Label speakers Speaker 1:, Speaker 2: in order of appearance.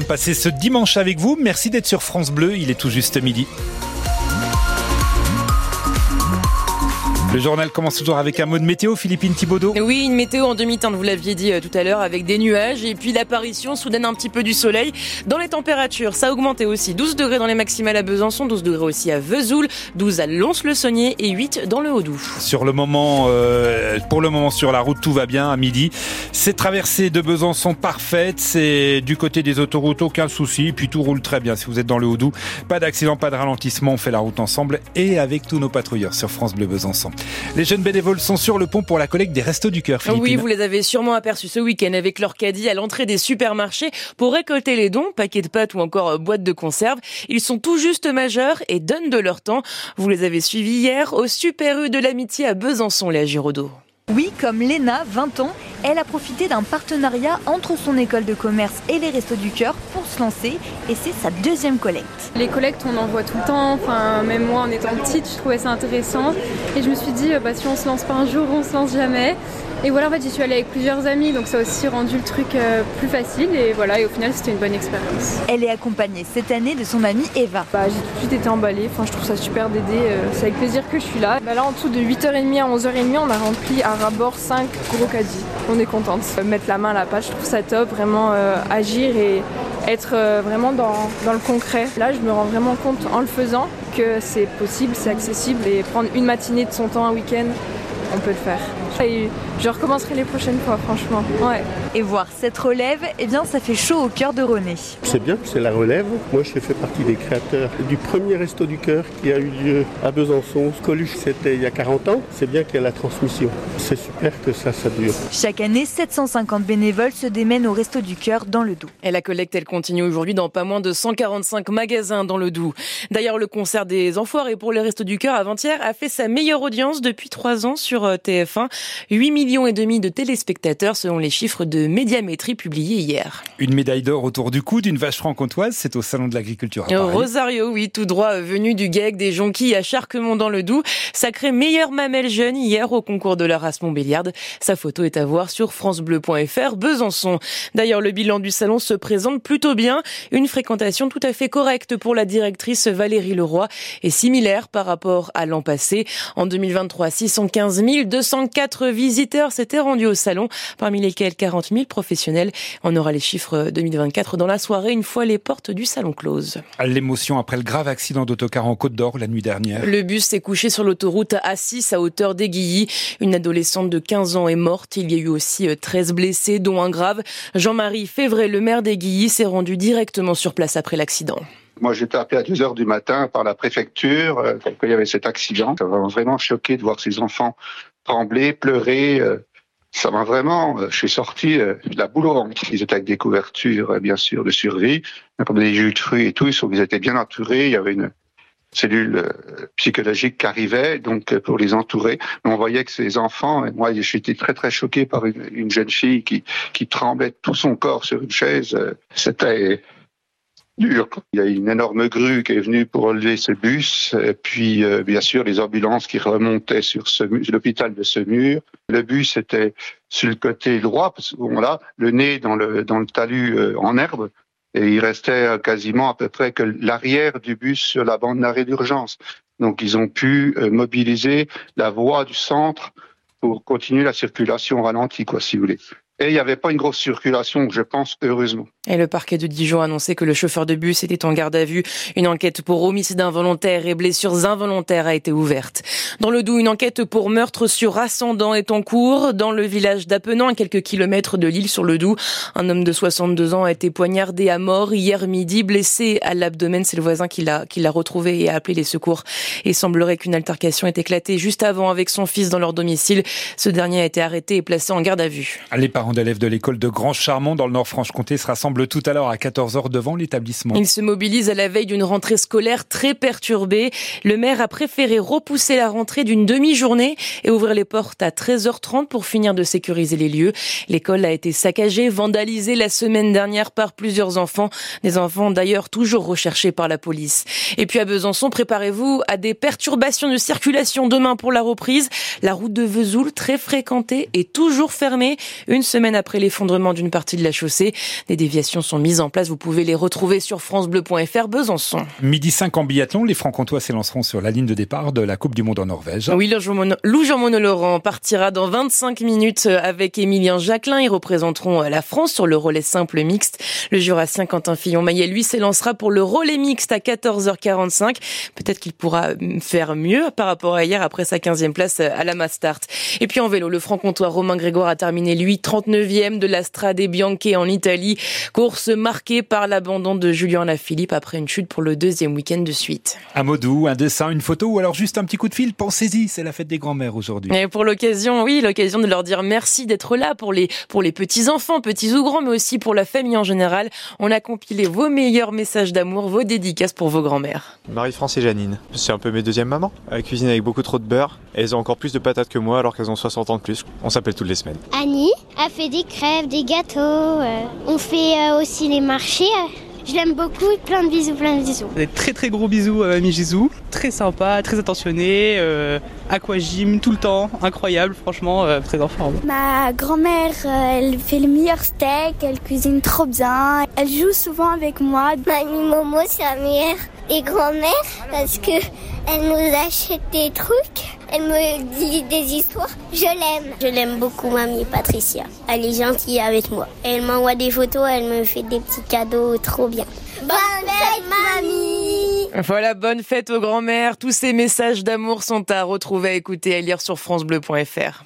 Speaker 1: de passer ce dimanche avec vous. Merci d'être sur France Bleu. Il est tout juste midi. Le journal commence toujours avec un mot de météo, Philippine Thibaudot.
Speaker 2: Oui, une météo en demi-teinte, vous l'aviez dit euh, tout à l'heure, avec des nuages et puis l'apparition soudaine un petit peu du soleil. Dans les températures, ça a augmenté aussi. 12 degrés dans les maximales à Besançon, 12 degrés aussi à Vesoul, 12 à Lons-le-Saunier et 8 dans le Haut-Doubs.
Speaker 1: Sur le moment, euh, pour le moment sur la route, tout va bien à midi. Cette traversée de Besançon parfaite, c'est du côté des autoroutes, aucun souci, puis tout roule très bien si vous êtes dans le Haut-Doubs. Pas d'accident, pas de ralentissement, on fait la route ensemble et avec tous nos patrouilleurs sur France Bleu Besançon. Les jeunes bénévoles sont sur le pont pour la collecte des Restos du Cœur.
Speaker 2: Oui, vous les avez sûrement aperçus ce week-end avec leur caddie à l'entrée des supermarchés pour récolter les dons, paquets de pâtes ou encore euh, boîtes de conserve. Ils sont tout juste majeurs et donnent de leur temps. Vous les avez suivis hier au Super U de l'Amitié à Besançon, les Giraudot.
Speaker 3: Oui, comme Léna, 20 ans, elle a profité d'un partenariat entre son école de commerce et les Restos du Cœur pour se lancer et c'est sa deuxième collecte.
Speaker 4: Les collectes, on en voit tout le temps, enfin, même moi en étant petite, je trouvais ça intéressant et je me suis dit, bah, si on se lance pas un jour, on se lance jamais. Et voilà, en fait, j'y suis allée avec plusieurs amis, donc ça a aussi rendu le truc euh, plus facile. Et voilà, et au final, c'était une bonne expérience.
Speaker 3: Elle est accompagnée cette année de son amie Eva.
Speaker 4: Bah, j'ai tout de suite été emballée. Enfin, je trouve ça super d'aider. Euh, c'est avec plaisir que je suis là. Bah, là, en dessous de 8h30 à 11h30, on a rempli à rabord 5 gros caddies. On est contente. Mettre la main à la page, je trouve ça top. Vraiment euh, agir et être vraiment dans, dans le concret. Là, je me rends vraiment compte en le faisant que c'est possible, c'est accessible et prendre une matinée de son temps un week-end, on peut le faire. Et je recommencerai les prochaines fois, franchement. Ouais.
Speaker 3: Et voir cette relève, eh bien, ça fait chaud au cœur de René.
Speaker 5: C'est bien que c'est la relève. Moi, je fais partie des créateurs du premier Resto du Cœur qui a eu lieu à Besançon. Coluche, c'était il y a 40 ans. C'est bien qu'il y ait la transmission. C'est super que ça, ça dure.
Speaker 3: Chaque année, 750 bénévoles se démènent au Resto du Cœur dans le Doubs.
Speaker 2: Et la collecte, elle continue aujourd'hui dans pas moins de 145 magasins dans le Doubs. D'ailleurs, le concert des Enfoirés pour les Restos du Cœur avant-hier a fait sa meilleure audience depuis trois ans sur euh, TF1. 8 millions et demi de téléspectateurs selon les chiffres de médiamétrie publiés hier.
Speaker 1: Une médaille d'or autour du cou d'une vache franc-comtoise, c'est au Salon de l'Agriculture.
Speaker 2: Rosario, oui, tout droit venu du GEG des Jonquilles à Charquemont dans le Doubs, sacré meilleure mamelle jeune hier au concours de la race Montbéliarde. Sa photo est à voir sur francebleu.fr Besançon. D'ailleurs, le bilan du salon se présente plutôt bien, une fréquentation tout à fait correcte pour la directrice Valérie Leroy et similaire par rapport à l'an passé. En 2023, 615 204 visiteurs s'étaient rendus au salon, parmi lesquels 40 000 professionnels. On aura les chiffres 2024 dans la soirée, une fois les portes du salon closes.
Speaker 1: L'émotion après le grave accident d'autocar en Côte d'Or la nuit dernière.
Speaker 2: Le bus s'est couché sur l'autoroute A6 à hauteur d'Aiguilly. Une adolescente de 15 ans est morte. Il y a eu aussi 13 euh, blessés, dont un grave. Jean-Marie Févray, le maire d'Aiguilly, s'est rendu directement sur place après l'accident.
Speaker 6: Moi, j'étais appelé à 2 heures du matin par la préfecture euh, il y avait cet accident. Ça m'a vraiment choqué de voir ces enfants trembler, pleurer. Euh, ça m'a vraiment, euh, je suis sorti euh, de la boule au ventre. Ils étaient avec des couvertures, bien sûr, de survie, comme des jus de fruits et tout. Ils étaient bien entourés. Il y avait une cellule psychologique qui arrivait, donc pour les entourer. on voyait que ces enfants, et moi j'étais très très choqué par une, une, jeune fille qui, qui tremblait tout son corps sur une chaise. C'était Il y a une énorme grue qui est venue pour relever ce bus, et puis euh, bien sûr les ambulances qui remontaient sur l'hôpital de ce mur. Le bus était sur le côté droit, parce qu'on là, le nez dans le dans le talus euh, en herbe, et il restait euh, quasiment à peu près que l'arrière du bus sur la bande d'arrêt d'urgence. Donc ils ont pu mobiliser la voie du centre pour continuer la circulation ralentie, quoi, si vous voulez. Et il n'y avait pas une grosse circulation, je pense, heureusement.
Speaker 2: Et le parquet de Dijon a annoncé que le chauffeur de bus était en garde à vue. Une enquête pour homicide involontaire et blessures involontaires a été ouverte. Dans le Doubs, une enquête pour meurtre sur ascendant est en cours. Dans le village d'Apenant, à quelques kilomètres de l'île sur le Doubs, un homme de 62 ans a été poignardé à mort hier midi, blessé à l'abdomen. C'est le voisin qui l'a, qui l'a retrouvé et a appelé les secours. Et semblerait qu'une altercation ait éclaté juste avant avec son fils dans leur domicile. Ce dernier a été arrêté et placé en garde à vue.
Speaker 1: Les parents d'élèves de l'école de Grand Charmont dans le Nord-Franche-Comté se rassemblent tout à l'heure à 14h devant l'établissement.
Speaker 2: Ils se mobilisent à la veille d'une rentrée scolaire très perturbée. Le maire a préféré repousser la rentrée d'une demi-journée et ouvrir les portes à 13h30 pour finir de sécuriser les lieux. L'école a été saccagée, vandalisée la semaine dernière par plusieurs enfants. Des enfants d'ailleurs toujours recherchés par la police. Et puis à Besançon, préparez-vous à des perturbations de circulation demain pour la reprise. La route de Vesoul, très fréquentée, est toujours fermée. Une semaine après l'effondrement d'une partie de la chaussée. Des déviations sont mises en place. Vous pouvez les retrouver sur francebleu.fr Besançon.
Speaker 1: Midi 5 en biathlon, les Francs-Comtois s'élanceront sur la ligne de départ de la Coupe du Monde en Norvège.
Speaker 2: Oui, Lou Jean-Monod Laurent partira dans 25 minutes avec Émilien Jacquelin. Ils représenteront la France sur le relais simple mixte. Le jurassien Quentin Fillon-Maillet, lui, s'élancera pour le relais mixte à 14h45. Peut-être qu'il pourra faire mieux par rapport à hier après sa 15e place à la Mastart. Et puis en vélo, le franc-comtois Romain Grégoire a terminé, lui, 39e de la Strade Bianche en Italie. Course marquée par l'abandon de Julien Lafilippe après une chute pour le deuxième week-end de suite.
Speaker 1: Un mot doux, un dessin, une photo ou alors juste un petit coup de fil, pensez-y, c'est la fête des grands-mères aujourd'hui.
Speaker 2: Et pour l'occasion, oui, l'occasion de leur dire merci d'être là pour les, pour les petits-enfants, petits ou grands, mais aussi pour la famille en général. On a compilé vos meilleurs messages d'amour, vos dédicaces pour vos grands-mères.
Speaker 7: Marie-France et Janine. C'est un peu mes deuxièmes mamans. Elles cuisinent avec beaucoup trop de beurre. elles ont encore plus de patates que moi alors qu'elles ont 60 ans de plus. On s'appelle toutes les semaines.
Speaker 8: Annie fait des crêpes, des gâteaux. Euh, on fait euh, aussi les marchés. Je l'aime beaucoup, plein de bisous, plein de bisous.
Speaker 9: Des très très gros bisous à Mamie Jésus, très sympa, très attentionné, euh, aquagym tout le temps, incroyable, franchement, euh, très en forme.
Speaker 10: Ma grand-mère, euh, elle fait le meilleur steak, elle cuisine trop bien, elle joue souvent avec moi.
Speaker 8: Mamie Momo, c'est la meilleure et grand-mère parce que elle nous achète des trucs, elle me dit des histoires. Je l'aime. Je l'aime beaucoup, mamie Patricia. Elle est gentille avec moi. Elle m'envoie des photos, elle me fait des petits cadeaux trop bien. Bonne fête, mamie
Speaker 2: Voilà, bonne fête aux grand-mères. Tous ces messages d'amour sont à retrouver, à écouter, à lire sur francebleu.fr.